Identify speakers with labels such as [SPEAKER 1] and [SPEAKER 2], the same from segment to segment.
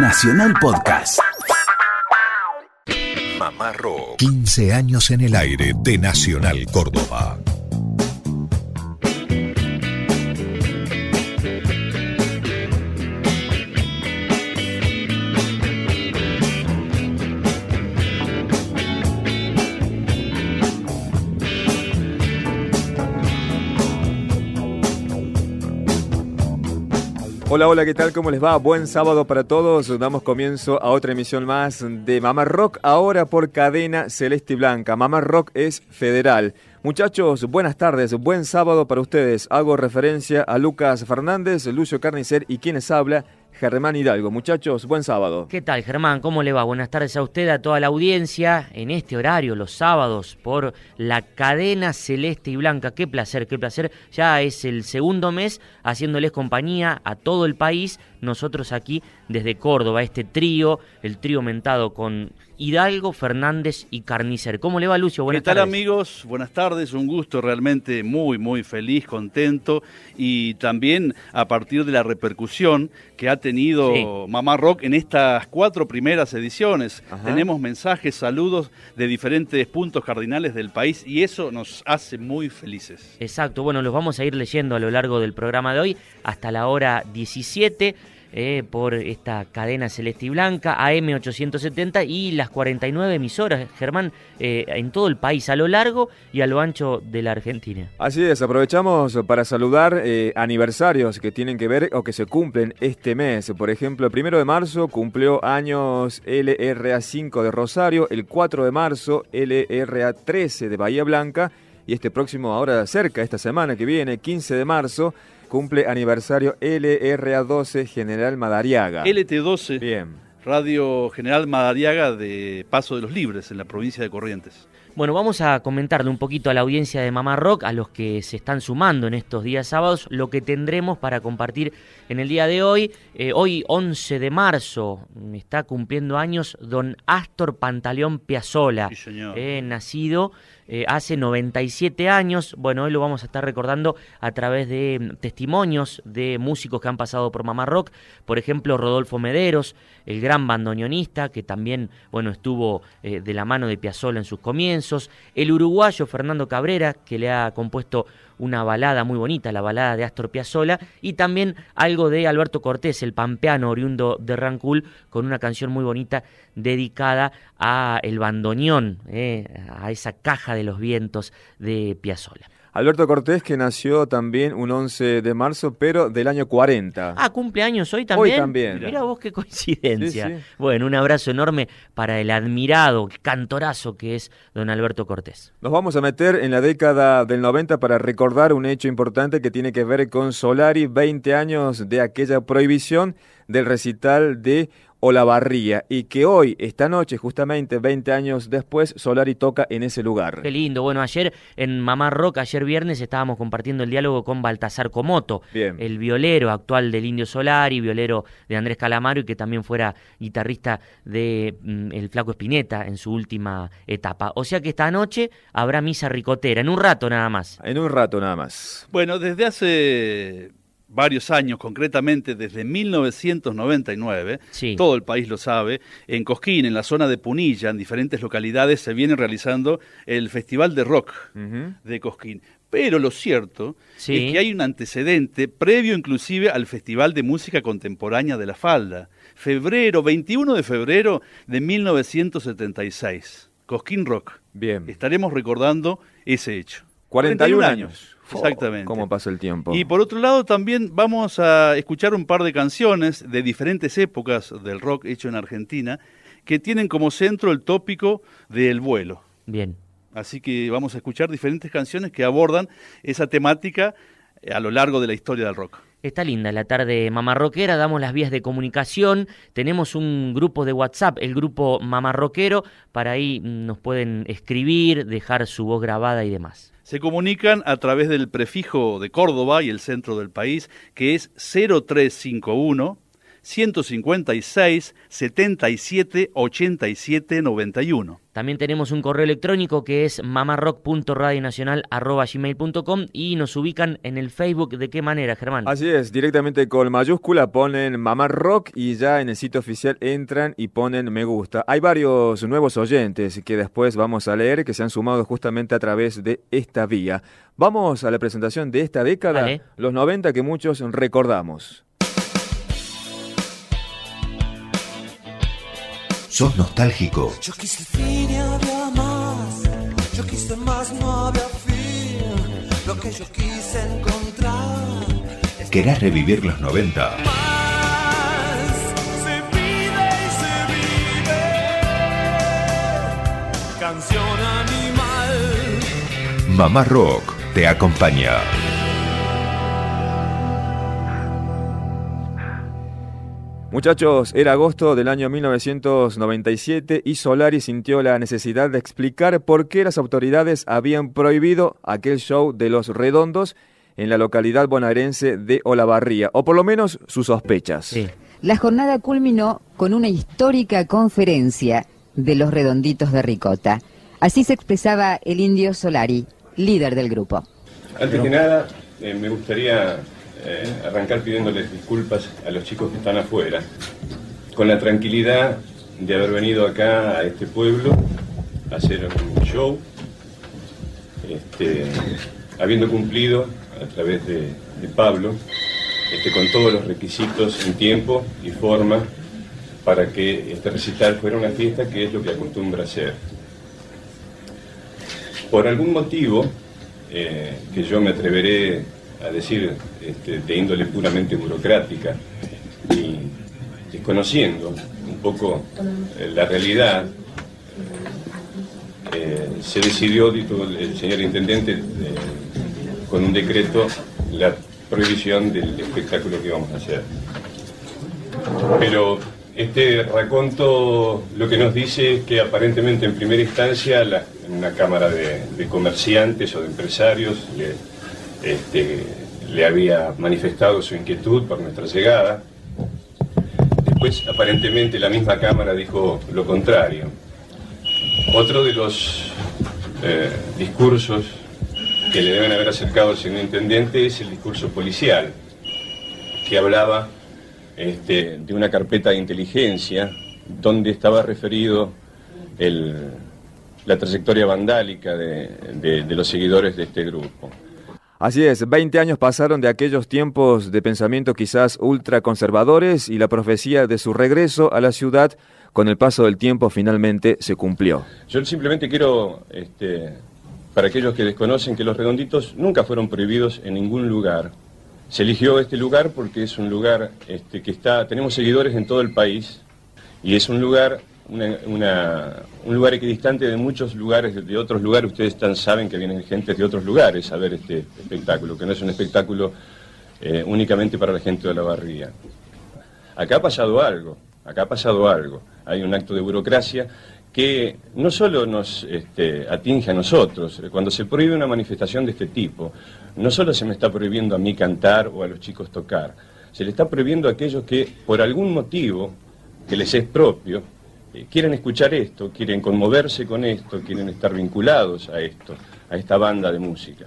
[SPEAKER 1] Nacional Podcast.
[SPEAKER 2] Mamá Rock. 15 años en el aire de Nacional Córdoba.
[SPEAKER 3] Hola, hola, ¿qué tal? ¿Cómo les va? Buen sábado para todos. Damos comienzo a otra emisión más de Mamá Rock, ahora por cadena celeste y blanca. Mamá Rock es federal. Muchachos, buenas tardes, buen sábado para ustedes. Hago referencia a Lucas Fernández, Lucio Carnicer y quienes habla, Germán Hidalgo. Muchachos, buen sábado.
[SPEAKER 4] ¿Qué tal, Germán? ¿Cómo le va? Buenas tardes a usted, a toda la audiencia, en este horario, los sábados, por la cadena celeste y blanca. Qué placer, qué placer. Ya es el segundo mes haciéndoles compañía a todo el país. Nosotros aquí desde Córdoba, este trío, el trío mentado con Hidalgo, Fernández y Carnicer. ¿Cómo le va, Lucio?
[SPEAKER 5] Buenas ¿Qué tal, amigos? Buenas tardes. Un gusto realmente muy, muy feliz, contento y también a partir de la repercusión que ha tenido Mamá Rock en estas cuatro primeras ediciones. Tenemos mensajes, saludos de diferentes puntos cardinales del país y eso nos hace muy felices.
[SPEAKER 4] Exacto. Bueno, los vamos a ir leyendo a lo largo del programa de hoy hasta la hora 17. Eh, por esta cadena celeste y blanca, AM870 y las 49 emisoras, Germán, eh, en todo el país, a lo largo y a lo ancho de la Argentina.
[SPEAKER 3] Así es, aprovechamos para saludar eh, aniversarios que tienen que ver o que se cumplen este mes. Por ejemplo, el primero de marzo cumplió años LRA5 de Rosario, el 4 de marzo LRA13 de Bahía Blanca y este próximo, ahora cerca, esta semana que viene, 15 de marzo, cumple aniversario LRA12 General Madariaga.
[SPEAKER 5] LT12. Bien. Radio General Madariaga de Paso de los Libres, en la provincia de Corrientes.
[SPEAKER 4] Bueno, vamos a comentarle un poquito a la audiencia de Mamá Rock, a los que se están sumando en estos días sábados, lo que tendremos para compartir en el día de hoy. Eh, hoy, 11 de marzo, está cumpliendo años don Astor Pantaleón Piazzola, eh, nacido eh, hace 97 años. Bueno, hoy lo vamos a estar recordando a través de mm, testimonios de músicos que han pasado por Mamá Rock. Por ejemplo, Rodolfo Mederos, el gran bandoneonista, que también, bueno, estuvo eh, de la mano de Piazzolla en sus comienzos. El uruguayo Fernando Cabrera, que le ha compuesto una balada muy bonita, la balada de Astor Piazzolla, y también algo de Alberto Cortés, el pampeano oriundo de Rancul, con una canción muy bonita dedicada a el bandoneón, eh, a esa caja de los vientos de Piazzolla.
[SPEAKER 3] Alberto Cortés, que nació también un 11 de marzo, pero del año 40.
[SPEAKER 4] Ah, cumpleaños hoy también.
[SPEAKER 3] Hoy también.
[SPEAKER 4] Mira vos qué coincidencia. Bueno, un abrazo enorme para el admirado, cantorazo que es don Alberto Cortés.
[SPEAKER 3] Nos vamos a meter en la década del 90 para recordar un hecho importante que tiene que ver con Solari, 20 años de aquella prohibición del recital de Olavarría y que hoy, esta noche, justamente 20 años después, Solari toca en ese lugar.
[SPEAKER 4] Qué lindo. Bueno, ayer en Mamá Rock, ayer viernes, estábamos compartiendo el diálogo con Baltasar Comoto, el violero actual del Indio Solari, violero de Andrés Calamaro y que también fuera guitarrista de mm, El Flaco Espineta en su última etapa. O sea que esta noche habrá misa ricotera, en un rato nada más.
[SPEAKER 3] En un rato nada más.
[SPEAKER 5] Bueno, desde hace varios años, concretamente desde 1999, todo el país lo sabe, en Cosquín, en la zona de Punilla, en diferentes localidades, se viene realizando el Festival de Rock de Cosquín. Pero lo cierto es que hay un antecedente previo inclusive al Festival de Música Contemporánea de la Falda. Febrero, 21 de febrero de 1976. Cosquín Rock.
[SPEAKER 3] Bien.
[SPEAKER 5] Estaremos recordando ese hecho.
[SPEAKER 3] 41, años.
[SPEAKER 5] Exactamente.
[SPEAKER 3] ¿Cómo pasa el tiempo?
[SPEAKER 5] Y por otro lado también vamos a escuchar un par de canciones de diferentes épocas del rock hecho en Argentina que tienen como centro el tópico del vuelo.
[SPEAKER 4] Bien.
[SPEAKER 5] Así que vamos a escuchar diferentes canciones que abordan esa temática a lo largo de la historia del rock.
[SPEAKER 4] Está linda la tarde mamarroquera, damos las vías de comunicación, tenemos un grupo de WhatsApp, el grupo mamarroquero, para ahí nos pueden escribir, dejar su voz grabada y demás.
[SPEAKER 5] Se comunican a través del prefijo de Córdoba y el centro del país, que es 0351 156 77 87 91.
[SPEAKER 4] También tenemos un correo electrónico que es mamarrock.radionacional.gmail.com y nos ubican en el Facebook. ¿De qué manera, Germán?
[SPEAKER 3] Así es, directamente con mayúscula ponen Mamarrock y ya en el sitio oficial entran y ponen me gusta. Hay varios nuevos oyentes que después vamos a leer que se han sumado justamente a través de esta vía. Vamos a la presentación de esta década, los 90 que muchos recordamos.
[SPEAKER 2] ¿Sos nostálgico?
[SPEAKER 1] Yo quise fin y había más. Yo quise más, no había fin. Lo que yo quise encontrar.
[SPEAKER 2] ¿Querés revivir los 90?
[SPEAKER 1] Más se pide y se vive. Canción animal.
[SPEAKER 2] Mamá Rock te acompaña.
[SPEAKER 3] Muchachos, era agosto del año 1997 y Solari sintió la necesidad de explicar por qué las autoridades habían prohibido aquel show de los redondos en la localidad bonaerense de Olavarría, o por lo menos sus sospechas.
[SPEAKER 6] La jornada culminó con una histórica conferencia de los redonditos de Ricota. Así se expresaba el indio Solari, líder del grupo.
[SPEAKER 7] Antes que nada, eh, me gustaría eh, arrancar pidiéndoles disculpas a los chicos que están afuera, con la tranquilidad de haber venido acá a este pueblo a hacer un show, este, habiendo cumplido a través de, Pablo este, con todos los requisitos en tiempo y forma para que este recital fuera una fiesta que es lo que acostumbra ser. Por algún motivo, eh, que yo me atreveré a decir este, de índole puramente burocrática y desconociendo un poco eh, la realidad, eh, se decidió, dijo el señor intendente, eh, con un decreto, la prohibición del espectáculo que vamos a hacer. Pero este raconto lo que nos dice es que aparentemente en primera instancia la, una cámara de, comerciantes o de empresarios este, le había manifestado su inquietud por nuestra llegada. Después, aparentemente, la misma Cámara dijo lo contrario. Otro de los eh, discursos que le deben haber acercado al señor intendente es el discurso policial, que hablaba este, de una carpeta de inteligencia donde estaba referido la trayectoria vandálica de los seguidores de este grupo.
[SPEAKER 3] Así es, 20 años pasaron de aquellos tiempos de pensamiento quizás ultraconservadores y la profecía de su regreso a la ciudad con el paso del tiempo finalmente se cumplió.
[SPEAKER 7] Yo simplemente quiero, este, para aquellos que desconocen, que los redonditos nunca fueron prohibidos en ningún lugar. Se eligió este lugar porque es un lugar este, que está, tenemos seguidores en todo el país y es un lugar un lugar equidistante de muchos lugares, de otros lugares. Ustedes están, saben que vienen gente de otros lugares a ver este espectáculo, que no es un espectáculo eh, únicamente para la gente de la barría. Acá ha pasado algo, acá ha pasado algo. Hay un acto de burocracia que no solo nos este, atinge a nosotros, cuando se prohíbe una manifestación de este tipo, no solo se me está prohibiendo a mí cantar o a los chicos tocar, se le está prohibiendo a aquellos que por algún motivo que les es propio, eh, quieren escuchar esto, quieren conmoverse con esto, quieren estar vinculados a esto, a esta banda de música.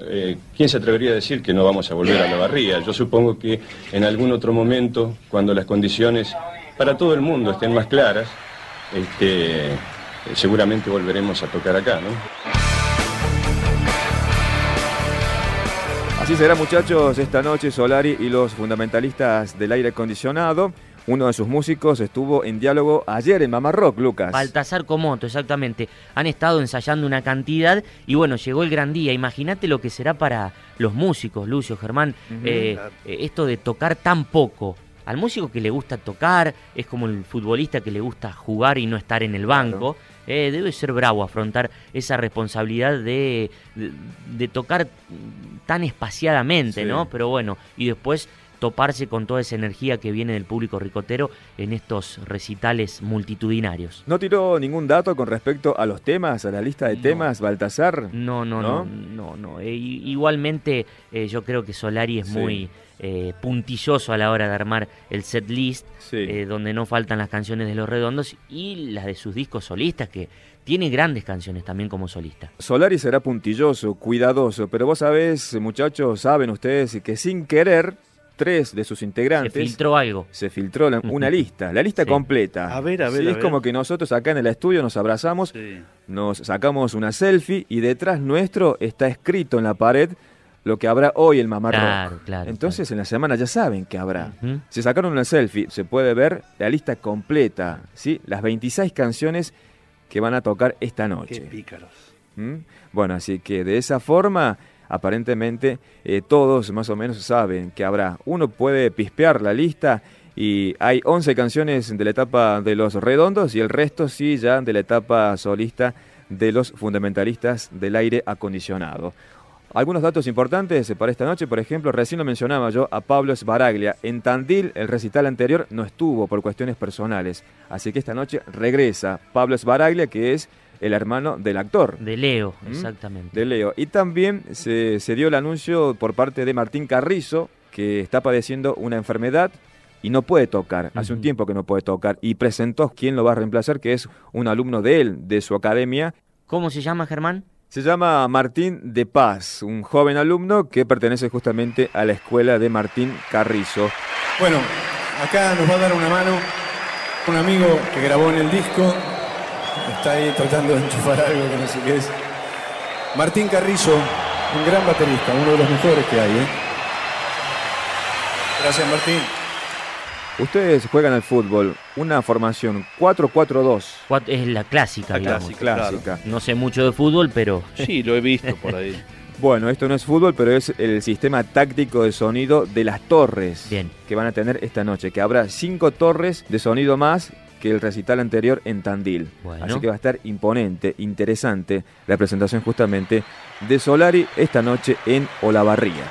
[SPEAKER 7] Eh, ¿Quién se atrevería a decir que no vamos a volver a la barría? Yo supongo que en algún otro momento, cuando las condiciones para todo el mundo estén más claras, este, seguramente volveremos a tocar acá, ¿no?
[SPEAKER 3] Así será muchachos esta noche Solari y los fundamentalistas del aire acondicionado. Uno de sus músicos estuvo en diálogo ayer en Mamá Rock, Lucas.
[SPEAKER 4] Baltasar Comoto, exactamente. Han estado ensayando una cantidad y bueno, llegó el gran día. Imagínate lo que será para los músicos, Lucio, Germán, eh, eh, esto de tocar tan poco. Al músico que le gusta tocar, es como el futbolista que le gusta jugar y no estar en el banco. Eh, debe ser bravo afrontar esa responsabilidad de, de, tocar tan espaciadamente, ¿no? Pero bueno, y después toparse con toda esa energía que viene del público ricotero en estos recitales multitudinarios.
[SPEAKER 3] ¿No tiró ningún dato con respecto a los temas, a la lista de temas, Baltasar?
[SPEAKER 4] No, no, no, no, no. Eh, igualmente eh, yo creo que Solari es muy eh, puntilloso a la hora de armar el set list, donde no faltan las canciones de Los Redondos y las de sus discos solistas, que tiene grandes canciones también como solista.
[SPEAKER 3] Solari será puntilloso, cuidadoso, pero vos sabés, muchachos, saben ustedes que sin querer tres de sus integrantes.
[SPEAKER 4] Se filtró algo.
[SPEAKER 3] Se filtró una lista, la lista completa.
[SPEAKER 5] A ver, a ver.
[SPEAKER 3] es como que nosotros acá en el estudio nos abrazamos, nos sacamos una selfie y detrás nuestro está escrito en la pared lo que habrá hoy el Mamá
[SPEAKER 4] claro, Claro,
[SPEAKER 3] Entonces en la semana ya saben que habrá. Se sacaron una selfie, se puede ver la lista completa, ¿sí? Las 26 canciones que van a tocar esta noche.
[SPEAKER 5] Qué pícaros.
[SPEAKER 3] ¿Mm? Bueno, así que de esa forma aparentemente eh, todos más o menos saben que habrá. Uno puede pispear la lista y hay 11 canciones de la etapa de los redondos y el resto sí ya de la etapa solista de los fundamentalistas del aire acondicionado. Algunos datos importantes para esta noche, por ejemplo, recién lo mencionaba yo a Pablo Sbaraglia. En Tandil, el recital anterior no estuvo por cuestiones personales, así que esta noche regresa Pablo Sbaraglia, que es el hermano del actor.
[SPEAKER 4] De Leo, ¿Mm? exactamente.
[SPEAKER 3] De Leo. Y también se, dio el anuncio por parte de Martín Carrizo, que está padeciendo una enfermedad y no puede tocar. Hace un tiempo que no puede tocar. Y presentó quién lo va a reemplazar, que es un alumno de él, de su academia.
[SPEAKER 4] ¿Cómo se llama, Germán?
[SPEAKER 3] Se llama Martín de Paz, un joven alumno que pertenece justamente a la escuela de Martín Carrizo.
[SPEAKER 8] Bueno, acá nos va a dar una mano un amigo que grabó en el disco, Está ahí tratando de enchufar algo que no sé qué es. Martín Carrizo, un gran baterista, uno de los mejores que hay. ¿eh? Gracias, Martín.
[SPEAKER 3] Ustedes juegan al fútbol, una formación 4-4-2.
[SPEAKER 4] Es la clásica,
[SPEAKER 3] la clásica.
[SPEAKER 4] No sé mucho de fútbol, pero...
[SPEAKER 5] Sí, lo he visto por ahí.
[SPEAKER 3] Bueno, esto no es fútbol, pero es el sistema táctico de sonido de las torres
[SPEAKER 4] Bien.
[SPEAKER 3] que van a tener esta noche, que habrá cinco torres de sonido más que el recital anterior en Tandil. Así que va a estar imponente, interesante la presentación justamente de Solari esta noche en Olavarría.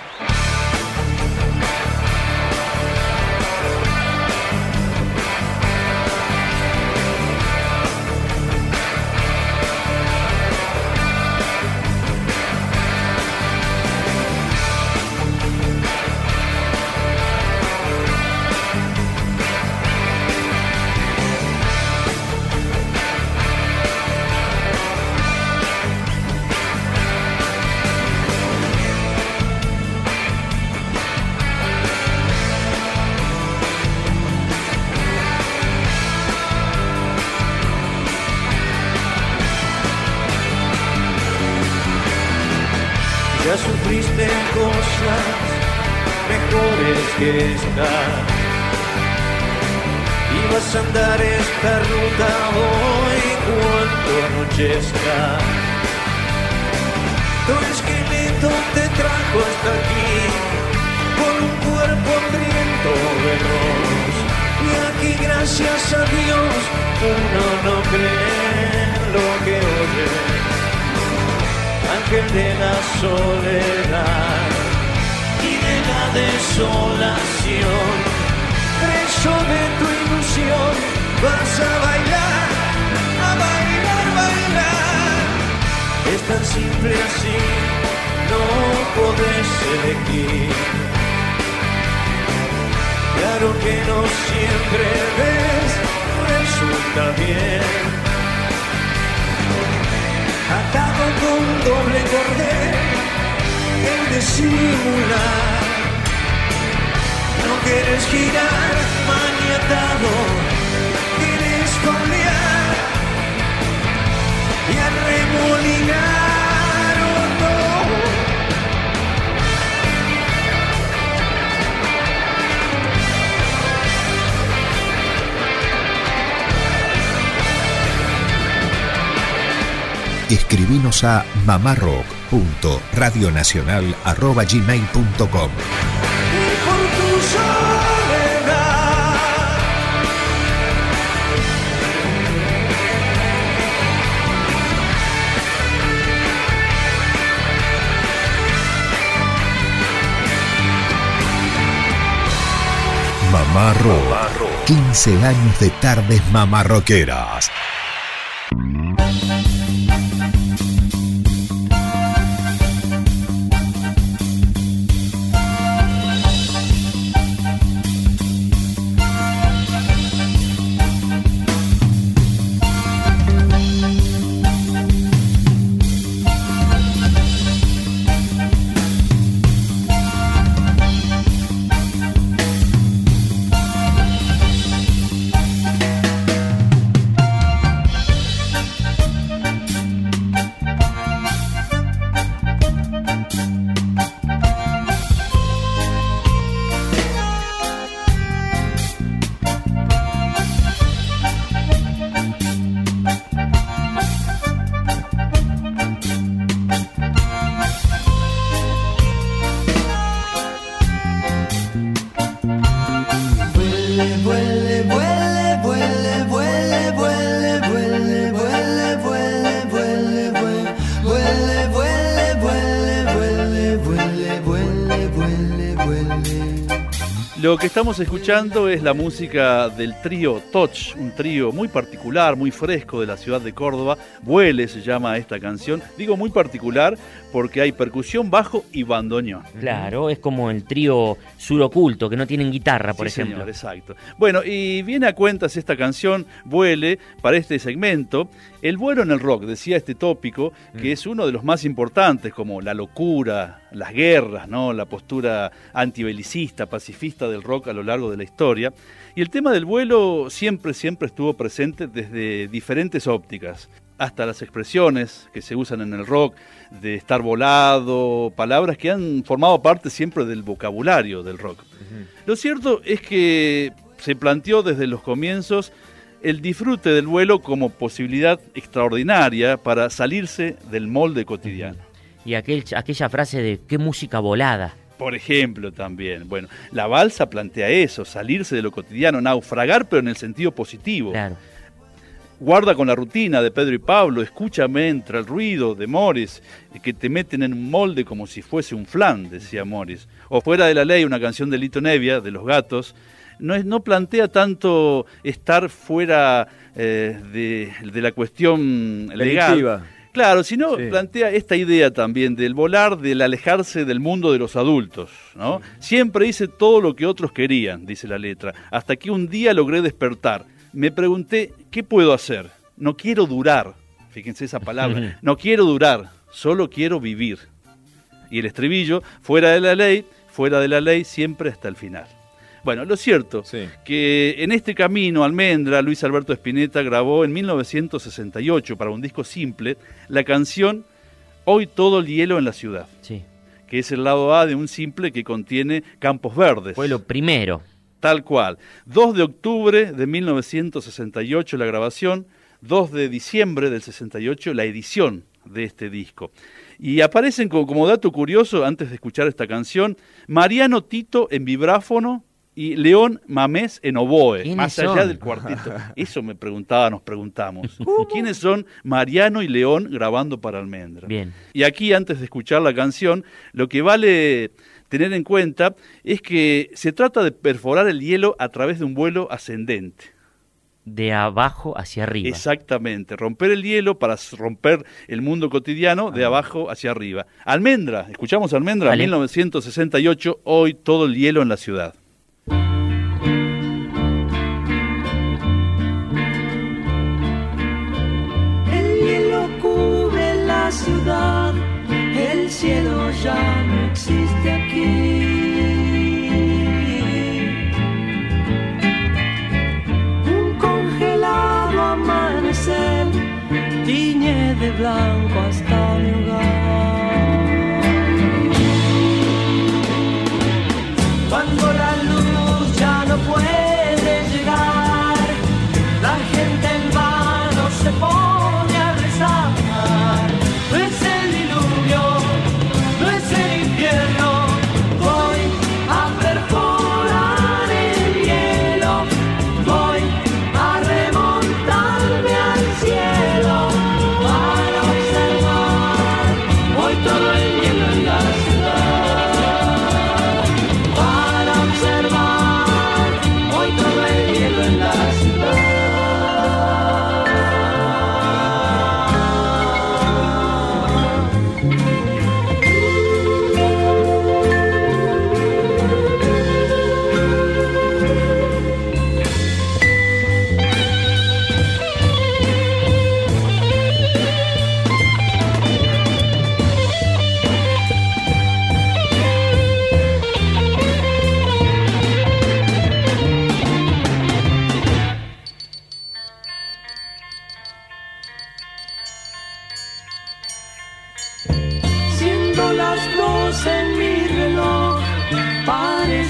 [SPEAKER 9] claro que no siempre ves, resulta bien. Atado con doble cordel, el de simular. No quieres girar, maniatado, quieres colear y arremolinar.
[SPEAKER 2] Escribinos a mamarrock.radionacional.gmail.com Rock. 15 años de tardes mamarroqueras.
[SPEAKER 5] Estamos escuchando es la música del trío Touch, un trío muy particular, muy fresco de la ciudad de Córdoba. Vuele se llama esta canción. Digo muy particular porque hay percusión, bajo y bandoneón.
[SPEAKER 4] Claro, es como el trío suroculto, que no tienen guitarra, por ejemplo.
[SPEAKER 5] Señor, exacto. Bueno, y viene a cuentas esta canción, Vuele, para este segmento. El vuelo en el rock, decía este tópico, que mm. es uno de los más importantes, como la locura, las guerras, ¿no? la postura antibelicista, pacifista del rock a lo largo de la historia. Y el tema del vuelo siempre, siempre estuvo presente desde diferentes ópticas hasta las expresiones que se usan en el rock, de estar volado, palabras que han formado parte siempre del vocabulario del rock. Lo cierto es que se planteó desde los comienzos el disfrute del vuelo como posibilidad extraordinaria para salirse del molde cotidiano.
[SPEAKER 4] Y aquel, aquella frase de qué música volada.
[SPEAKER 5] Por ejemplo, también. Bueno, la balsa plantea eso, salirse de lo cotidiano, naufragar, pero en el sentido positivo.
[SPEAKER 4] Claro.
[SPEAKER 5] Guarda con la rutina de Pedro y Pablo, escúchame entre el ruido de Morris, que te meten en un molde como si fuese un flan, decía Morris. O fuera de la ley, una canción de Lito Nevia, de Los Gatos, no, no plantea tanto estar fuera eh, de, la cuestión legal. Claro, sino plantea esta idea también del volar, del alejarse del mundo de los adultos. ¿no? Siempre hice todo lo que otros querían, dice la letra, hasta que un día logré despertar. Me pregunté, ¿qué puedo hacer? No quiero durar. Fíjense esa palabra. No quiero durar, solo quiero vivir. Y el estribillo, fuera de la ley, fuera de la ley, siempre hasta el final. Bueno, lo cierto, que en este camino, Almendra, Luis Alberto Spinetta grabó en 1968 para un disco simple la canción Hoy todo el hielo en la ciudad.
[SPEAKER 4] Sí.
[SPEAKER 5] Que es el lado A de un simple que contiene campos verdes.
[SPEAKER 4] Fue lo primero.
[SPEAKER 5] Tal cual. 2 de octubre de 1968 la grabación, 2 de diciembre del 68 la edición de este disco. Y aparecen como, como dato curioso, antes de escuchar esta canción, Mariano Tito en vibráfono y León Mamés en oboe, más allá del cuarteto. Eso me preguntaba, nos preguntamos. ¿Quiénes son Mariano y León grabando para Almendra?
[SPEAKER 4] Bien.
[SPEAKER 5] Y aquí, antes de escuchar la canción, lo que vale tener en cuenta es que se trata de perforar el hielo a través de un vuelo ascendente.
[SPEAKER 4] De abajo hacia arriba.
[SPEAKER 5] Exactamente, romper el hielo para romper el mundo cotidiano de ah. abajo hacia arriba. Almendra, escuchamos Almendra, 1968, hoy todo el hielo en la ciudad,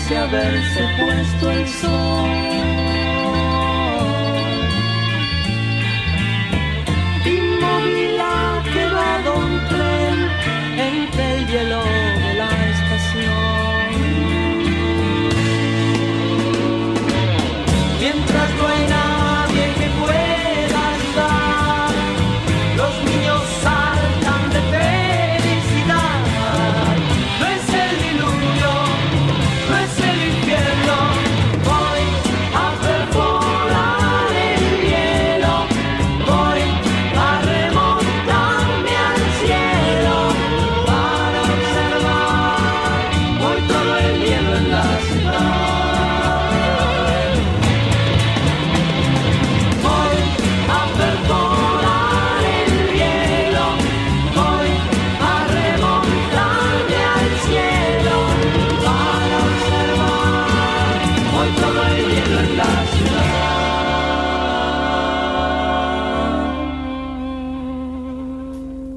[SPEAKER 1] parece haberse puesto el sol.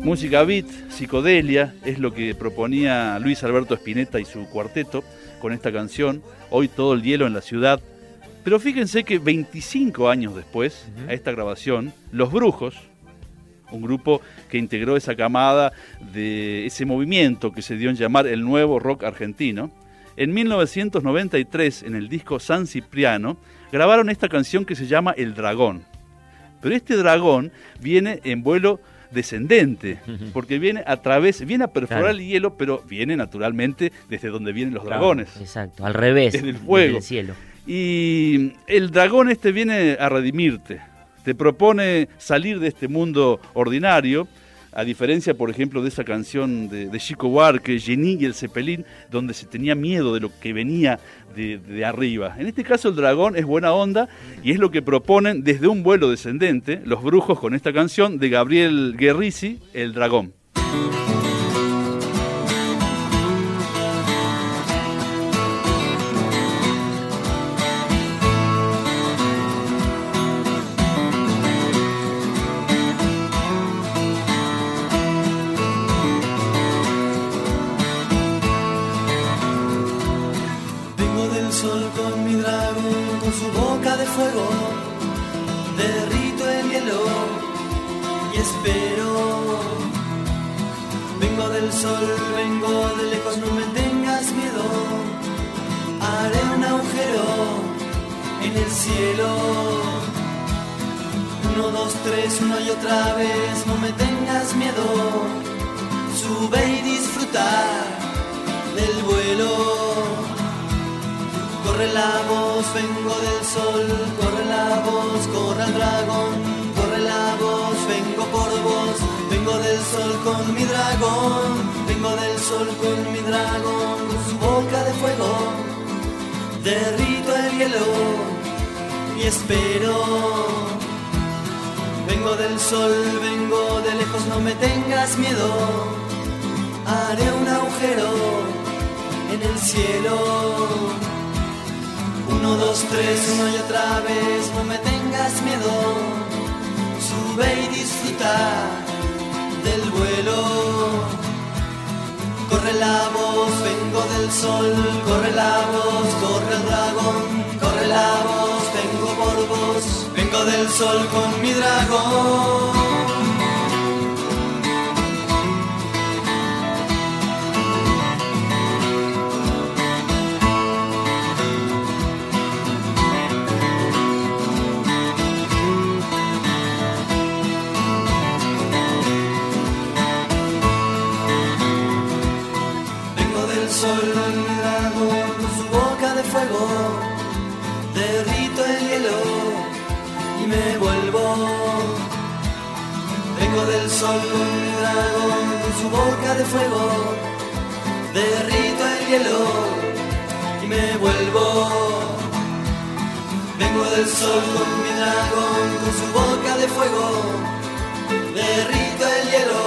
[SPEAKER 10] Música beat, psicodelia, es lo que proponía Luis Alberto Spinetta y su cuarteto con esta canción, Hoy todo el hielo en la ciudad. Pero fíjense que 25 años después, a esta grabación, Los Brujos, un grupo que integró esa camada de ese movimiento que se dio en llamar el nuevo rock argentino, en 1993, en el disco San Cipriano, grabaron esta canción que se llama El Dragón. Pero este dragón viene en vuelo descendente, porque viene a través, viene a perforar el hielo, pero viene naturalmente desde donde vienen los dragones.
[SPEAKER 4] Exacto, al revés.
[SPEAKER 10] Desde el fuego.
[SPEAKER 4] cielo.
[SPEAKER 10] Y el dragón este viene a redimirte, te propone salir de este mundo ordinario a diferencia, por ejemplo, de esa canción de, Chico Buarque, Jenny y el Cepelín, donde se tenía miedo de lo que venía de, de, arriba. En este caso, el dragón es buena onda y es lo que proponen desde un vuelo descendente los brujos con esta canción de Gabriel Guerrisi, El Dragón. en el cielo. Uno, dos, tres, una y otra vez, no me tengas miedo. Sube y disfrutar del vuelo. Corre la voz, vengo del sol, corre la voz, corre el dragón, corre la voz, vengo por vos, vengo del sol con mi dragón, vengo del sol con mi dragón, con su boca de fuego, derrito el hielo y espero. Vengo del sol, vengo de lejos, no me tengas miedo. Haré un agujero en el cielo. Uno, dos, tres, uno y otra vez, no me tengas miedo. Sube y disfruta del vuelo corre la voz, vengo del sol, corre la voz, corre el dragón, corre la voz vengo del sol con mi dragón. Vengo del sol, con mi dragón, su boca de fuego. vuelvo. Vengo del sol con mi dragón, con su boca de fuego. Derrito el hielo y me vuelvo. Vengo del sol con mi dragón, con su boca de fuego. Derrito el hielo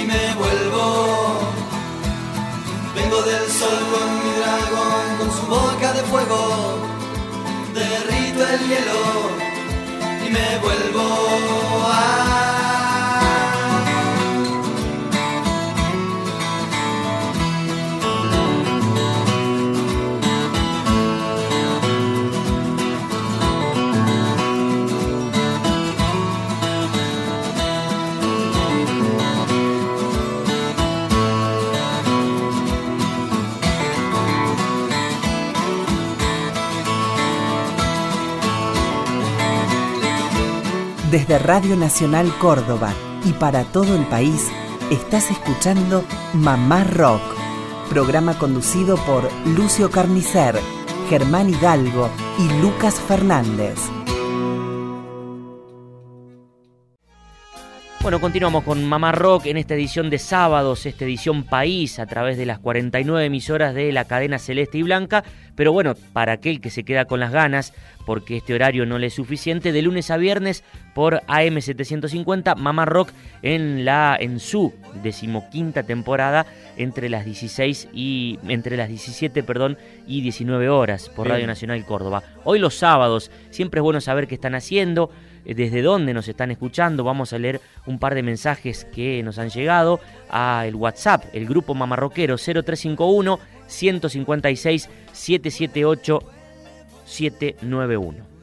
[SPEAKER 10] y me vuelvo. Vengo del sol con mi dragón, con su boca de fuego derrito el hielo me vuelvo a...
[SPEAKER 11] Desde Radio Nacional Córdoba y para todo el país, estás escuchando Mamá Rock, programa conducido por Lucio Carnicer, Germán Hidalgo y Lucas Fernández.
[SPEAKER 4] Bueno, continuamos con Mamá Rock en esta edición de sábados, esta edición país, a través de las 49 emisoras de la cadena Celeste y Blanca. Pero bueno, para aquel que se queda con las ganas, porque este horario no le es suficiente, de lunes a viernes por AM750, Mamá Rock en, la, en su decimoquinta temporada, entre las 16 y. entre las 17, perdón, y 19 horas por Radio Nacional Córdoba. Hoy los sábados, siempre es bueno saber qué están haciendo desde dónde nos están escuchando. Vamos a leer un par de mensajes que nos han llegado a el WhatsApp, el grupo Mamarroquero 0351 156 778 791.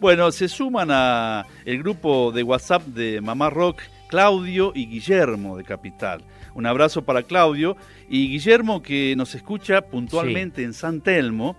[SPEAKER 5] Bueno, se suman a el grupo de WhatsApp de Mamá Rock Claudio y Guillermo de Capital. Un abrazo para Claudio y Guillermo que nos escucha puntualmente en San Telmo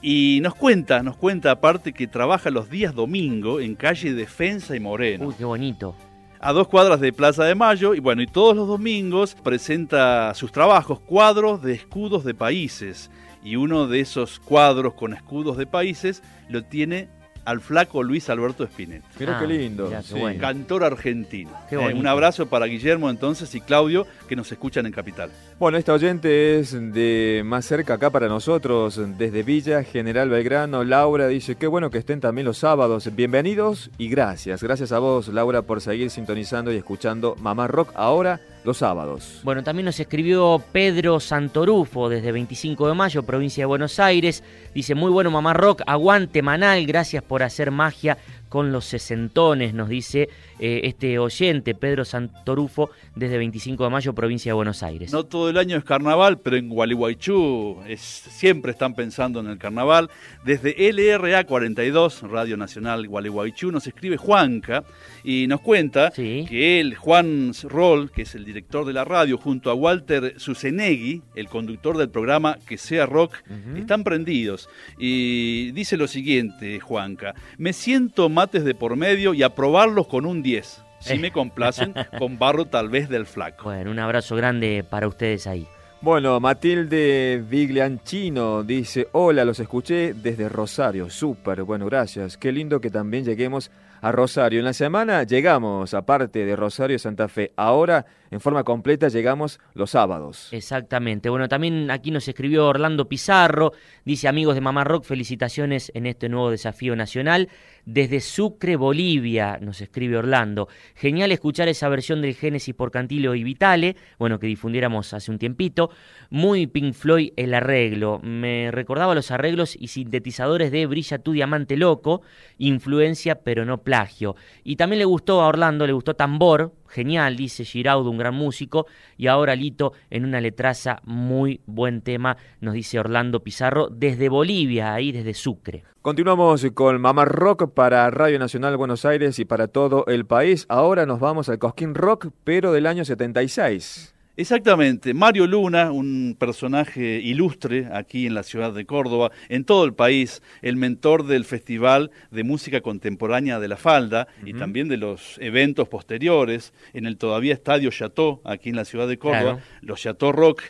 [SPEAKER 5] y nos cuenta, nos cuenta aparte que trabaja los días domingo en calle Defensa y Moreno.
[SPEAKER 4] Uy, qué bonito.
[SPEAKER 5] A dos cuadras de Plaza de Mayo y bueno, y todos los domingos presenta sus trabajos, cuadros de escudos de países. Y uno de esos cuadros con escudos de países lo tiene al flaco Luis Alberto Spinetta.
[SPEAKER 3] Mira qué ah, lindo.
[SPEAKER 5] Cantor argentino. Eh, un abrazo para Guillermo entonces y Claudio que nos escuchan en Capital.
[SPEAKER 3] Bueno, esta oyente es de más cerca acá para nosotros, desde Villa General Belgrano. Laura dice, qué bueno que estén también los sábados. Bienvenidos y gracias. Gracias a vos, Laura, por seguir sintonizando y escuchando Mamá Rock ahora sábados.
[SPEAKER 4] Bueno, también nos escribió Pedro Santorufo desde 25 de mayo, provincia de Buenos Aires. Dice, muy bueno Mamá Rock, aguante Manal, gracias por hacer magia con los sesentones, nos dice eh, este oyente, Pedro Santorufo, desde 25 de mayo, provincia de Buenos Aires.
[SPEAKER 5] No todo el año es carnaval, pero en Gualeguaychú es, siempre están pensando en el carnaval. Desde LRA 42, Radio Nacional Gualeguaychú, nos escribe Juanca y nos cuenta que él, Juan Roll, que es el director de la radio, junto a Walter Susenegui, el conductor del programa Que sea Rock, están prendidos. Y dice lo siguiente, Juanca, me siento mates de por medio y aprobarlos con un 10. Si me complacen, con barro tal vez del flaco.
[SPEAKER 4] Bueno, un abrazo grande para ustedes ahí.
[SPEAKER 3] Bueno, Matilde Viglianchino dice, hola, los escuché desde Rosario, súper, bueno, gracias, qué lindo que también lleguemos a Rosario. En la semana llegamos, aparte de Rosario y Santa Fe, ahora en forma completa llegamos los sábados.
[SPEAKER 4] Exactamente. Bueno, también aquí nos escribió Orlando Pizarro, dice amigos de Mamá Rock, felicitaciones en este nuevo desafío nacional. Desde Sucre, Bolivia, nos escribe Orlando. Genial escuchar esa versión del Génesis por Cantillo y Vitale, bueno, que difundiéramos hace un tiempito. Muy Pink Floyd el arreglo. Me recordaba los arreglos y sintetizadores de Brilla tu Diamante Loco, influencia pero no plagio. Y también le gustó a Orlando, le gustó Tambor, genial, dice Giraudo, un gran músico, y ahora Lito en una letraza, muy buen tema, nos dice Orlando Pizarro, desde Bolivia, ahí desde Sucre.
[SPEAKER 3] Continuamos con Mamá Rock para Radio Nacional Buenos Aires y para todo el país. Ahora nos vamos al Cosquín Rock, pero del año 76.
[SPEAKER 5] Exactamente, Mario Luna, un personaje ilustre aquí en la ciudad de Córdoba, en todo el país, el mentor del Festival de Música Contemporánea de la Falda y también de los eventos posteriores en el todavía Estadio Chateau, aquí en la ciudad de Córdoba, los Chateau Rock,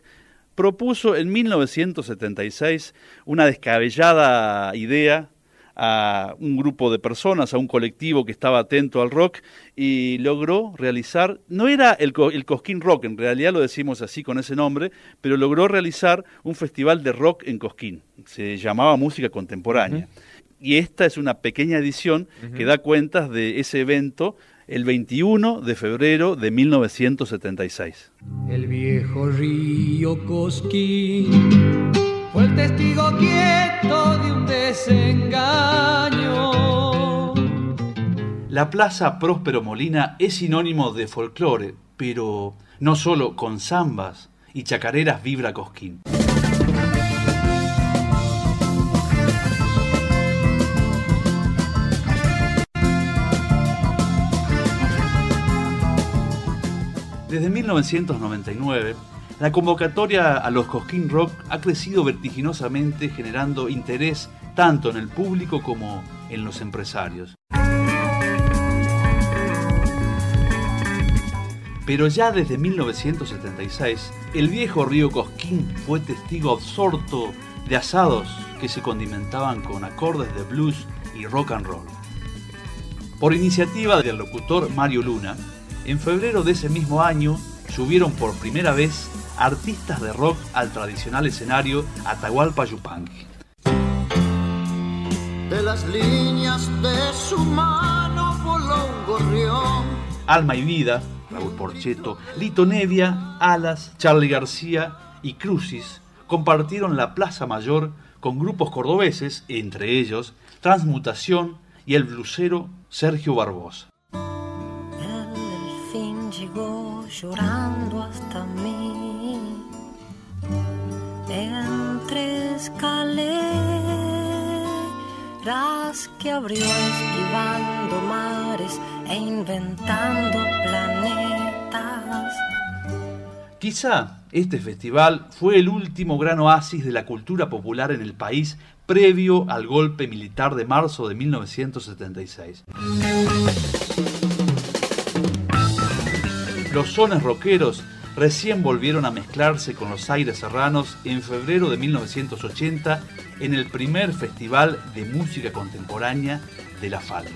[SPEAKER 5] propuso en 1976 una descabellada idea a un grupo de personas, a un colectivo que estaba atento al rock y logró realizar, no era el, el Cosquín Rock, en realidad lo decimos así con ese nombre, pero logró realizar un festival de rock en Cosquín, se llamaba Música Contemporánea. Y esta es una pequeña edición que da cuentas de ese evento el 21 de febrero de 1976.
[SPEAKER 1] El viejo río Cosquín fue el testigo quieto de un desengaño.
[SPEAKER 5] La Plaza Próspero Molina es sinónimo de folclore, pero no solo con zambas y chacareras vibra Cosquín. Desde 1999, la convocatoria a los Cosquín Rock ha crecido vertiginosamente generando interés tanto en el público como en los empresarios. Pero ya desde 1976, el viejo río Cosquín fue testigo absorto de asados que se condimentaban con acordes de blues y rock and roll. Por iniciativa del locutor Mario Luna, en febrero de ese mismo año subieron por primera vez artistas de rock al tradicional escenario Atahualpa Yupanqui.
[SPEAKER 1] De las líneas de su mano voló un gorrión.
[SPEAKER 5] Alma y Vida, Raúl Porcheto, Lito Nevia, Alas, Charlie García y Crucis compartieron la Plaza Mayor con grupos cordobeses, entre ellos Transmutación y el blusero Sergio Barbosa.
[SPEAKER 12] El fin llegó llorando hasta mí, escaleras que abrió esquivando mares e inventando planetas.
[SPEAKER 5] Quizá este festival fue el último gran oasis de la cultura popular en el país previo al golpe militar de marzo de 1976. Los sones rockeros recién volvieron a mezclarse con los aires serranos en febrero de 1980 en el primer Festival de Música Contemporánea de La Falda.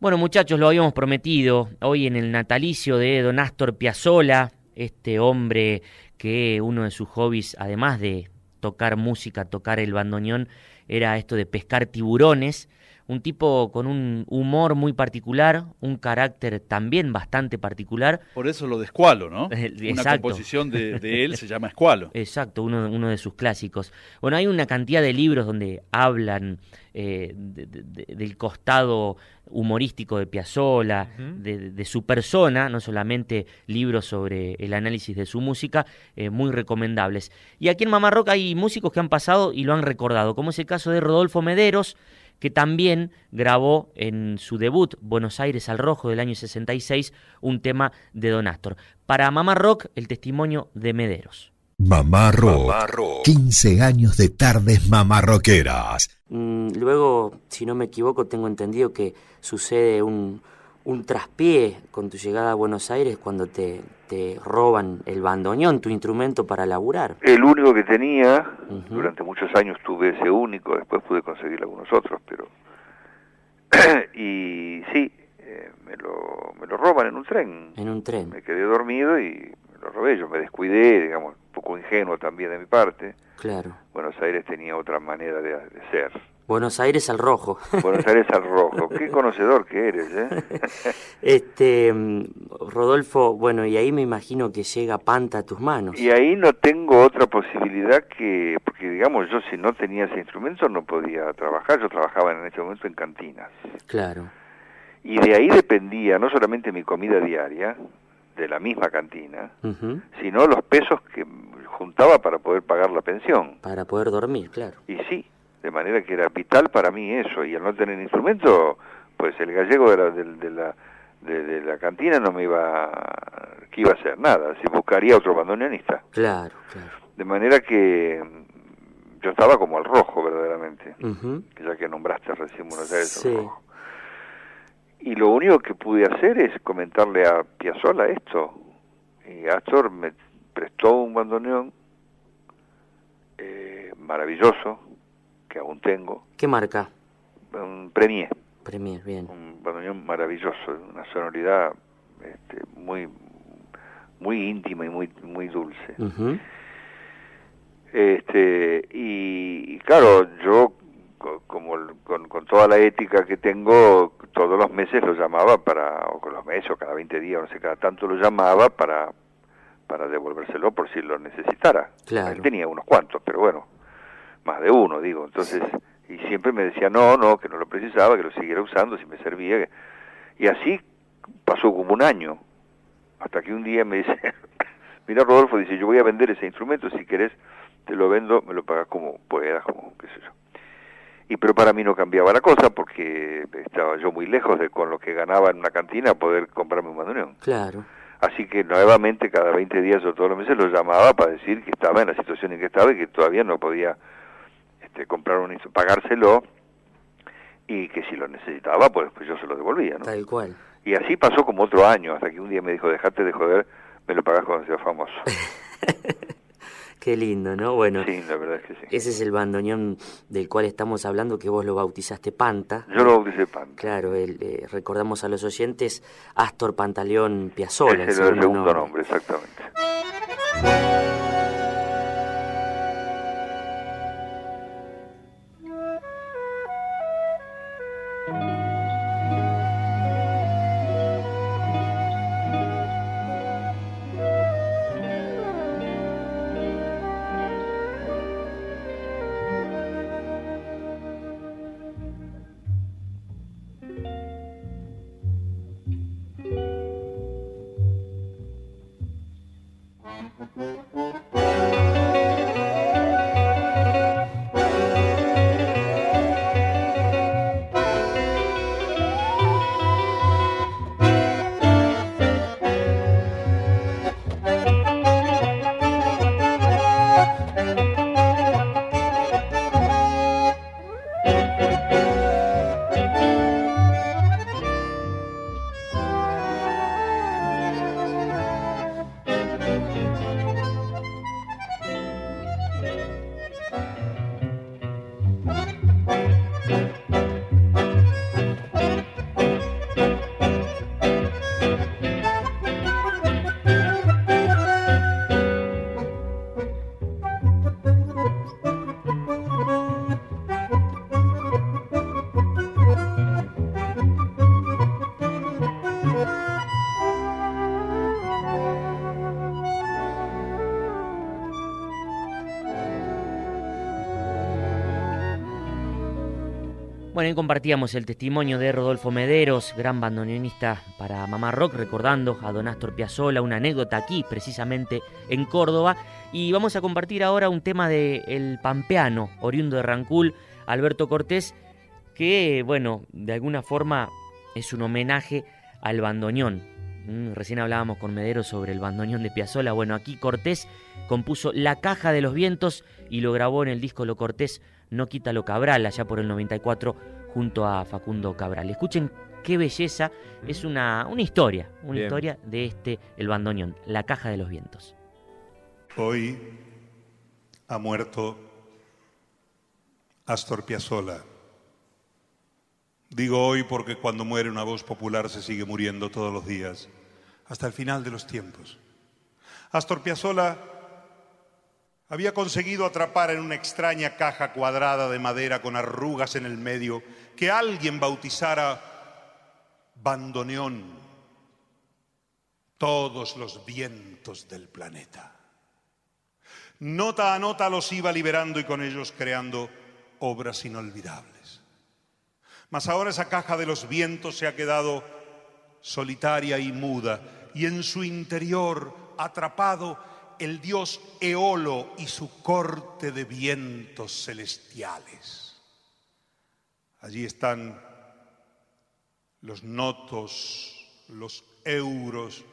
[SPEAKER 4] Bueno, muchachos, lo habíamos prometido hoy en el natalicio de Don Astor Piazzolla, este hombre que uno de sus hobbies, además de tocar música, tocar el bandoneón, era esto de pescar tiburones un tipo con un humor muy particular, un carácter también bastante particular.
[SPEAKER 5] Por eso lo de Escualo, ¿no? Una composición de, él se llama Escualo.
[SPEAKER 4] Exacto, uno, uno, de sus clásicos. Bueno, hay una cantidad de libros donde hablan eh, del costado humorístico de Piazzolla, de, su persona, no solamente libros sobre el análisis de su música, eh, muy recomendables. Y aquí en Mamá Rock hay músicos que han pasado y lo han recordado, como es el caso de Rodolfo Mederos, que también grabó en su debut Buenos Aires al Rojo del año 66 un tema de Don Astor. Para Mamá Rock, el testimonio de Mederos.
[SPEAKER 2] Mamá Rock, 15 años de tardes mamarroqueras.
[SPEAKER 4] Mm, luego, si no me equivoco, tengo entendido que sucede un, un traspié con tu llegada a Buenos Aires cuando te, te roban el bandoneón, tu instrumento para laburar.
[SPEAKER 13] El único que tenía, durante muchos años tuve ese único, después pude conseguir algunos otros, pero... y sí, eh, me, lo, me lo roban en un tren.
[SPEAKER 4] En un tren.
[SPEAKER 13] Me quedé dormido y me lo robé, yo me descuidé, digamos, un poco ingenuo también de mi parte.
[SPEAKER 4] Claro.
[SPEAKER 13] Buenos Aires tenía otra manera de, de ser.
[SPEAKER 4] Buenos Aires al rojo.
[SPEAKER 13] Buenos Aires al rojo. Qué conocedor que eres, ¿eh?
[SPEAKER 4] este, mm, Rodolfo, bueno, y ahí me imagino que llega Panta a tus manos.
[SPEAKER 13] Y ahí no tengo otra posibilidad que, porque digamos, yo si no tenía ese instrumento no podía trabajar. Yo trabajaba en ese momento en cantinas.
[SPEAKER 4] Claro.
[SPEAKER 13] Y de ahí dependía no solamente mi comida diaria, de la misma cantina, sino los pesos que juntaba para poder pagar la pensión.
[SPEAKER 4] Para poder dormir, claro.
[SPEAKER 13] Y sí, de manera que era vital para mí eso, y al no tener instrumento, pues el gallego de la, de, la, de, la cantina no me iba, que iba a hacer nada, si buscaría otro bandoneonista.
[SPEAKER 4] Claro, claro.
[SPEAKER 13] De manera que mm, yo estaba como al rojo verdaderamente, ya que nombraste recién Buenos Aires sí. rojo. Y lo único que pude hacer es comentarle a Piazzolla esto. Y Astor me prestó un bandoneón eh, maravilloso, que aún tengo.
[SPEAKER 4] ¿Qué marca?
[SPEAKER 13] Un Premier.
[SPEAKER 4] Premier, bien.
[SPEAKER 13] Un bandoneón maravilloso, una sonoridad este, muy muy íntima y muy muy dulce. Este y, claro, yo como con, con, toda la ética que tengo, todos los meses lo llamaba para, o con los meses, o cada 20 días, no sé, cada tanto lo llamaba para, para devolvérselo por si lo necesitara.
[SPEAKER 4] Claro.
[SPEAKER 13] Él tenía unos cuantos, pero bueno, más de uno, digo. Entonces, y siempre me decía, no, no, que no lo precisaba, que lo siguiera usando si me servía. Y así pasó como un año, hasta que un día me dice, mira Rodolfo, dice, yo voy a vender ese instrumento, si querés te lo vendo, me lo pagas como puedas, como qué sé yo. Y pero para mí no cambiaba la cosa porque estaba yo muy lejos de con lo que ganaba en una cantina poder comprarme un bandoneón.
[SPEAKER 4] Claro.
[SPEAKER 13] Así que nuevamente cada 20 días o todos los meses lo llamaba para decir que estaba en la situación en que estaba y que todavía no podía este, comprar un pagárselo y que si lo necesitaba, pues, pues yo se lo devolvía, ¿no?
[SPEAKER 4] Tal cual.
[SPEAKER 13] Y así pasó como otro año, hasta que un día me dijo, dejate de joder, me lo pagás cuando sea famoso.
[SPEAKER 4] Qué lindo, ¿no? Bueno,
[SPEAKER 13] sí, la verdad es que sí.
[SPEAKER 4] Ese es el bandoneón del cual estamos hablando, que vos lo bautizaste Panta.
[SPEAKER 13] Yo lo bauticé Panta.
[SPEAKER 4] Claro, el, eh, recordamos a los oyentes Astor Pantaleón Piazzolla.
[SPEAKER 13] Ese es el segundo nombre exactamente.
[SPEAKER 4] Compartíamos el testimonio de Rodolfo Mederos, gran bandoneonista para Mamá Rock, recordando a Don Astor Piazzolla, una anécdota aquí, precisamente en Córdoba. Y vamos a compartir ahora un tema de Pampeano, oriundo de Rancul, Alberto Cortés, que, bueno, de alguna forma es un homenaje al bandoneón. Mm, recién hablábamos con Mederos sobre el bandoneón de Piazzolla. Bueno, aquí Cortés compuso La Caja de los Vientos y lo grabó en el disco Lo Cortés no quita lo Cabral, allá por el 94, junto a Facundo Cabral. Escuchen qué belleza, es una, una historia, una historia de este, el bandoneón, la caja de los vientos.
[SPEAKER 14] Hoy ha muerto Astor Piazzolla. Digo hoy porque cuando muere una voz popular se sigue muriendo todos los días, hasta el final de los tiempos. Astor Piazzolla había conseguido atrapar en una extraña caja cuadrada de madera con arrugas en el medio que alguien bautizara bandoneón todos los vientos del planeta. Nota a nota los iba liberando y con ellos creando obras inolvidables. Mas ahora esa caja de los vientos se ha quedado solitaria y muda y en su interior atrapado el dios Eolo y su corte de vientos celestiales. Allí están los notos, los euros,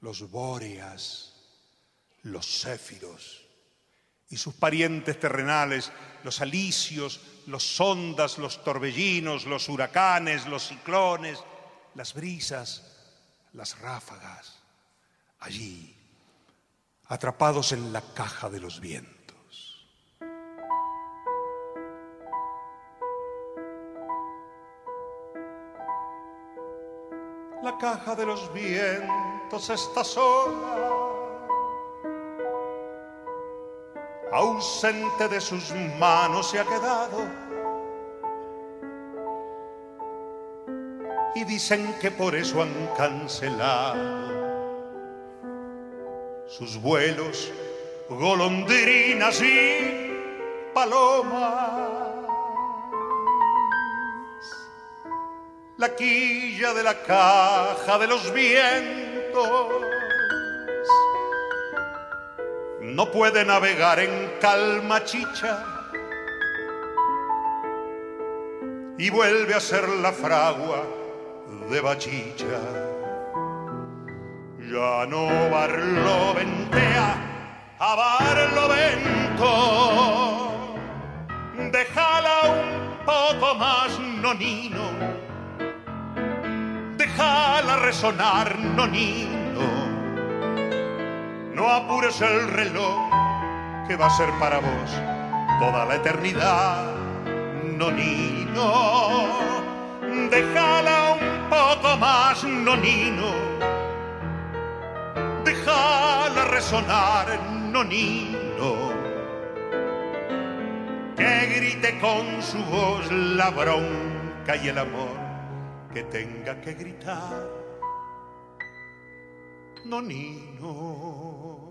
[SPEAKER 14] los bóreas, los céfiros y sus parientes terrenales, los alicios, los sondas, los torbellinos, los huracanes, los ciclones, las brisas, las ráfagas. Allí atrapados en la caja de los vientos. La caja de los vientos está sola, ausente de sus manos se ha quedado. Y dicen que por eso han cancelado sus vuelos, golondrinas y palomas. La quilla de la caja de los vientos. No puede navegar en calma chicha. Y vuelve a ser la fragua de bachicha ya no ventea a Barlovento. Déjala un poco más, no nonino. Déjala resonar, nonino. No apures el reloj que va a ser para vos toda la eternidad, nonino. Déjala un poco más, nonino. Resonar, nonino que grite con su voz la bronca y el amor que tenga que gritar. Nonino.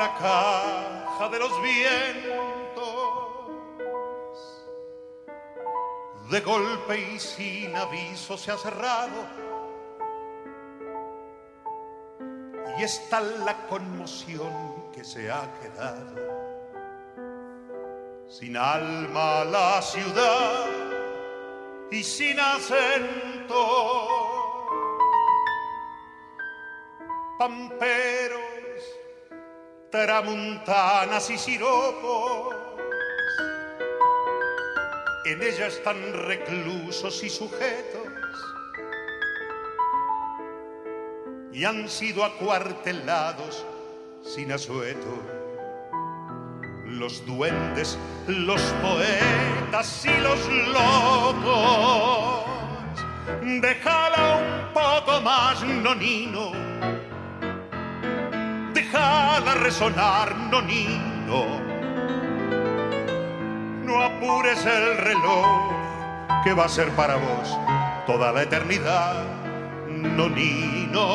[SPEAKER 14] La caja de los vientos. De golpe y sin aviso se ha cerrado. Y está la conmoción que se ha quedado sin alma la ciudad y sin acento. Pamperos, tramuntanas y siropos, en ella están reclusos y sujetos y han sido acuartelados sin asueto los duendes, los poetas y los locos. Déjala un poco más, nonino. Déjala resonar, nonino. No apures el reloj que va a ser para vos toda la eternidad, nonino.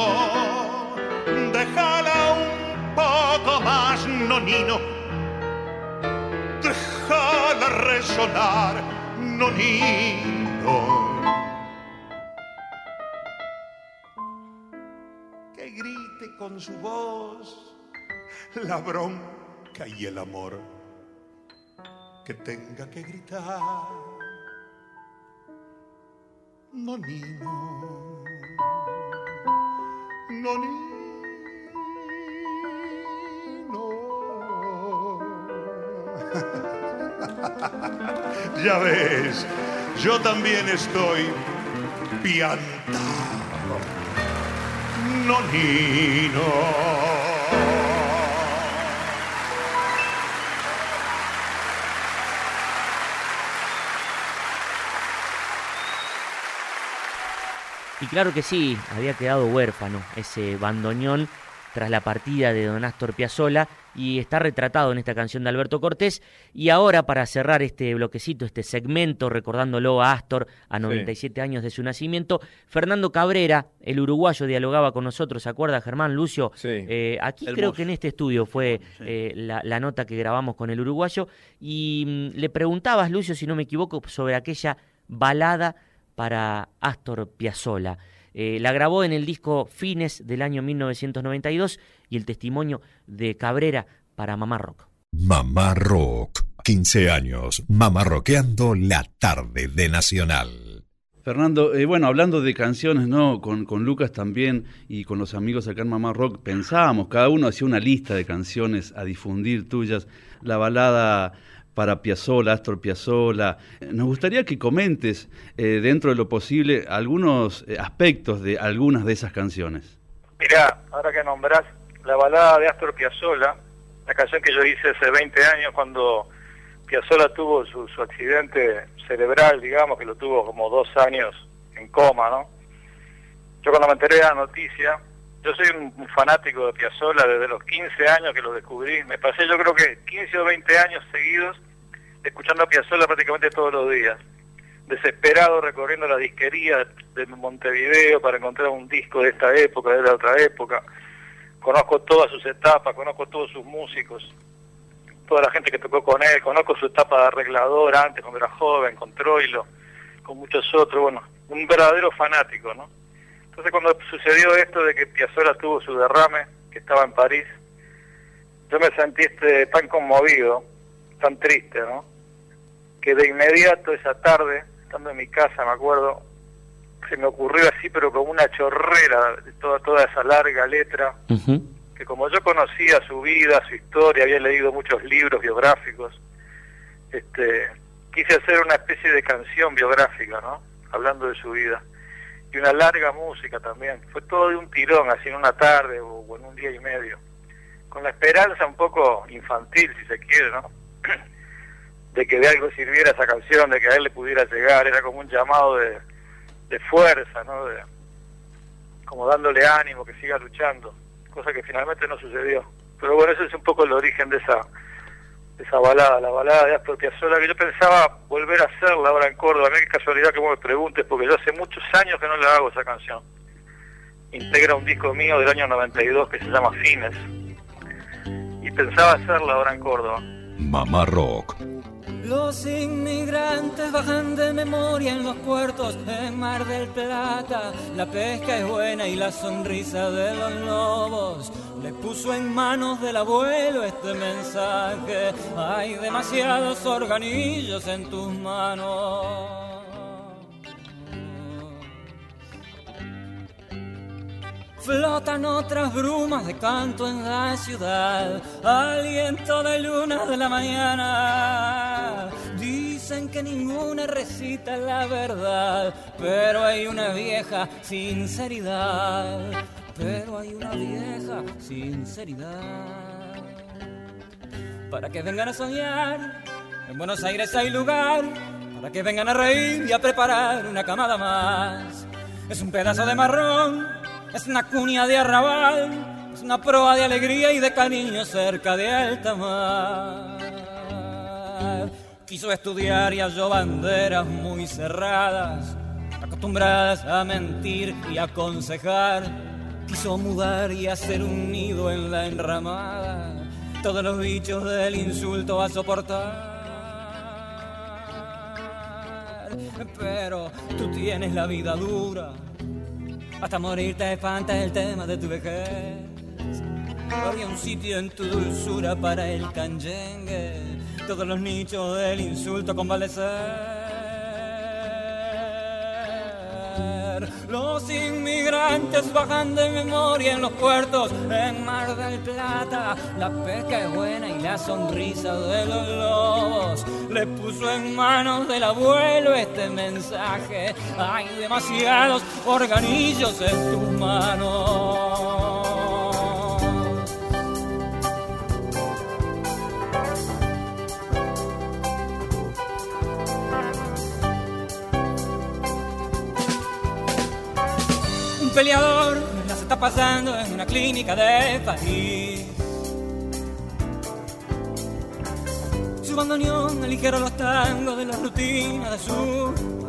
[SPEAKER 14] Déjala un poco más, nonino déjala resonar, nonino. Que grite con su voz la bronca y el amor que tenga que gritar. Nonino, nonino. ya ves, yo también estoy piantado. No, no.
[SPEAKER 4] Claro que sí, había quedado huérfano ese bandoneón tras la partida de Don Astor Piazzolla y está retratado en esta canción de Alberto Cortés. Y ahora, para cerrar este bloquecito, este segmento, recordándolo a Astor a 97 años de su nacimiento, Fernando Cabrera, el uruguayo, dialogaba con nosotros, ¿se acuerda, Germán Lucio? Eh, aquí creo que en este estudio fue eh, la, la, nota que grabamos con el uruguayo. Y mm, le preguntabas, Lucio, si no me equivoco, sobre aquella balada para Astor Piazzolla. Eh, la grabó en el disco Fines del año 1992 y el testimonio de Cabrera para Mamá Rock.
[SPEAKER 2] Mamá Rock, 15 años, mamá rockeando la tarde de Nacional.
[SPEAKER 5] Fernando, eh, bueno, hablando de canciones, ¿no? Con, con, Lucas también y con los amigos acá en Mamá Rock, pensábamos, cada uno hacía una lista de canciones a difundir tuyas. La balada para Piazzola, Astor Piazzola. Nos gustaría que comentes, eh, dentro de lo posible, algunos eh, aspectos de algunas de esas canciones.
[SPEAKER 15] Mirá, ahora que nombrás la balada de Astor Piazzola, la canción que yo hice hace 20 años cuando Piazzola tuvo su accidente cerebral, digamos, que lo tuvo como dos años en coma, ¿no? Yo cuando me enteré de la noticia, yo soy un fanático de Piazzolla desde los 15 años que lo descubrí. Me pasé yo creo que 15 o 20 años seguidos escuchando a Piazzolla prácticamente todos los días. Desesperado recorriendo la disquería de Montevideo para encontrar un disco de esta época, de la otra época. Conozco todas sus etapas, conozco todos sus músicos, toda la gente que tocó con él, conozco su etapa de arreglador antes, cuando era joven, con Troilo, con muchos otros, bueno, un verdadero fanático, ¿no? Entonces cuando sucedió esto de que Piazzolla tuvo su derrame, que estaba en París, yo me sentí este, tan conmovido, tan triste, ¿no? Que de inmediato esa tarde, estando en mi casa, me acuerdo, se me ocurrió así, pero como una chorrera de toda, toda esa larga letra, que como yo conocía su vida, su historia, había leído muchos libros biográficos, este, quise hacer una especie de canción biográfica, ¿no? Hablando de su vida y una larga música también. Fue todo de un tirón, así en una tarde o, en un día y medio. Con la esperanza un poco infantil, si se quiere, ¿no? de que de algo sirviera esa canción, de que a él le pudiera llegar, era como un llamado de, de fuerza, ¿no? De, como dándole ánimo, que siga luchando, cosa que finalmente no sucedió. Pero bueno, ese es un poco el origen de esa esa balada, la balada de Astor Piazzolla, que yo pensaba volver a hacerla ahora en Córdoba. No qué casualidad que vos me preguntes, porque yo hace muchos años que no le hago esa canción. Integra un disco mío del año 92 que se llama Fines. Y pensaba hacerla ahora en Córdoba.
[SPEAKER 2] Mamá Rock.
[SPEAKER 16] Los inmigrantes bajan de memoria en los puertos en Mar del Plata. La pesca es buena y la sonrisa de los lobos le puso en manos del abuelo este mensaje. Hay demasiados organillos en tus manos. Flotan otras brumas de canto en la ciudad, aliento de luna de la mañana. Dicen que ninguna recita la verdad, pero hay una vieja sinceridad pero hay una vieja sinceridad. Para que vengan a soñar, en Buenos Aires hay lugar, para que vengan a reír y a preparar una camada más. Es un pedazo de marrón, es una cuña de arrabal, es una proa de alegría y de cariño cerca de alta mar. Quiso estudiar y halló banderas muy cerradas, acostumbradas a mentir y aconsejar quiso mudar y hacer un nido en la enramada, todos los bichos del insulto a soportar. Pero tú tienes la vida dura, hasta morir te espanta el tema de tu vejez. Había un sitio en tu dulzura para el canyengue, todos los nichos del insulto convalecer. Los inmigrantes bajan de memoria en los puertos en Mar del Plata. La pesca es buena y la sonrisa de los lobos. le puso en manos del abuelo este mensaje. Hay demasiados organillos en tus manos. Peleador las está pasando en una clínica de París. Su bandoneón aligera los tangos de la rutina de su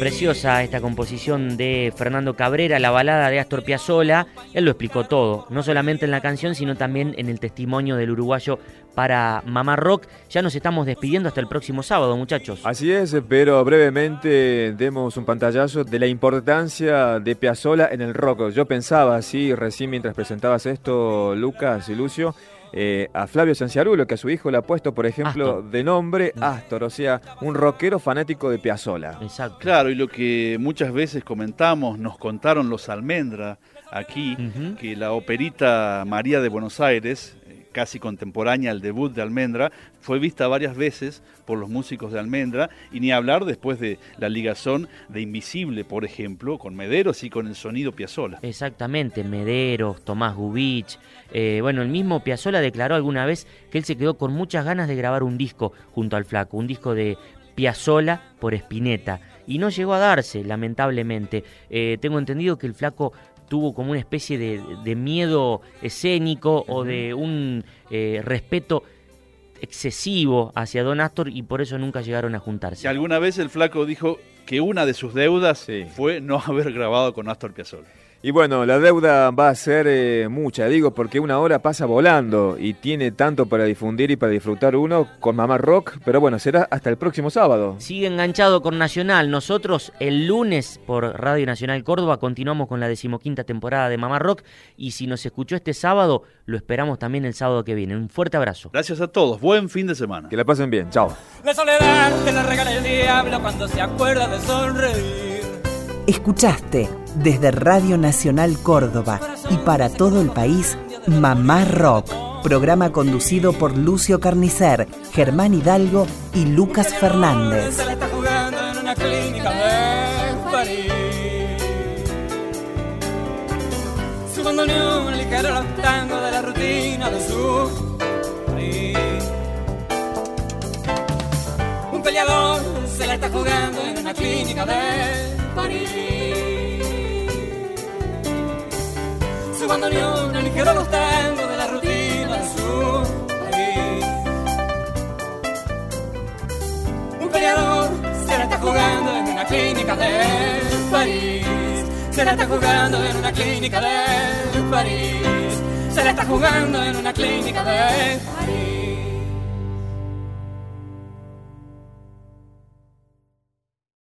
[SPEAKER 4] Preciosa esta composición de Fernando Cabrera, la balada de Astor Piazzolla. Él lo explicó todo, no solamente en la canción, sino también en el testimonio del uruguayo para Mamá Rock. Ya nos estamos despidiendo hasta el próximo sábado, muchachos.
[SPEAKER 3] Así es, pero brevemente demos un pantallazo de la importancia de Piazzolla en el rock. Yo pensaba así recién mientras presentabas esto, Lucas y Lucio, eh, a Flavio Sanciarulo, que a su hijo le ha puesto, por ejemplo, de nombre Astor, o sea, un rockero fanático de Piazzolla.
[SPEAKER 5] Exacto. Claro, y lo que muchas veces comentamos, nos contaron los Almendra aquí, que la operita María de Buenos Aires, casi contemporánea al debut de Almendra, fue vista varias veces por los músicos de Almendra, y ni hablar después de la ligazón de Invisible, por ejemplo, con Mederos y con el sonido Piazzola.
[SPEAKER 4] Exactamente, Mederos, Tomás Gubich. Eh, bueno, el mismo Piazzola declaró alguna vez que él se quedó con muchas ganas de grabar un disco junto al Flaco, un disco de Piazzola por Spinetta. Y no llegó a darse, lamentablemente. Eh, tengo entendido que el Flaco tuvo como una especie de, miedo escénico o de un eh, respeto excesivo hacia Don Astor y por eso nunca llegaron a juntarse.
[SPEAKER 5] Y alguna vez el flaco dijo que una de sus deudas fue no haber grabado con Astor Piazzolla.
[SPEAKER 3] Y bueno, la deuda va a ser eh, mucha, digo, porque una hora pasa volando y tiene tanto para difundir y para disfrutar uno con Mamá Rock, pero bueno, será hasta el próximo sábado.
[SPEAKER 4] Sigue enganchado con Nacional. Nosotros el lunes por Radio Nacional Córdoba continuamos con la decimoquinta temporada de Mamá Rock y si nos escuchó este sábado, lo esperamos también el sábado que viene. Un fuerte abrazo.
[SPEAKER 5] Gracias a todos, buen fin de semana.
[SPEAKER 3] Que la pasen bien, chao.
[SPEAKER 16] La soledad que le regala el diablo cuando se acuerda de sonreír.
[SPEAKER 11] Escuchaste desde Radio Nacional Córdoba y para todo el país Mamá Rock, programa conducido por Lucio Carnicer, Germán Hidalgo y Lucas Fernández.
[SPEAKER 16] Su bandoneón ligero los tangos de la rutina de. Un peleador se la está jugando en una clínica de París. Su bandoneón aligera los tangos de la rutina de su país. Un peleador se la está jugando en una clínica de París. Se la está jugando en una clínica de París. Se la está jugando en una clínica de París.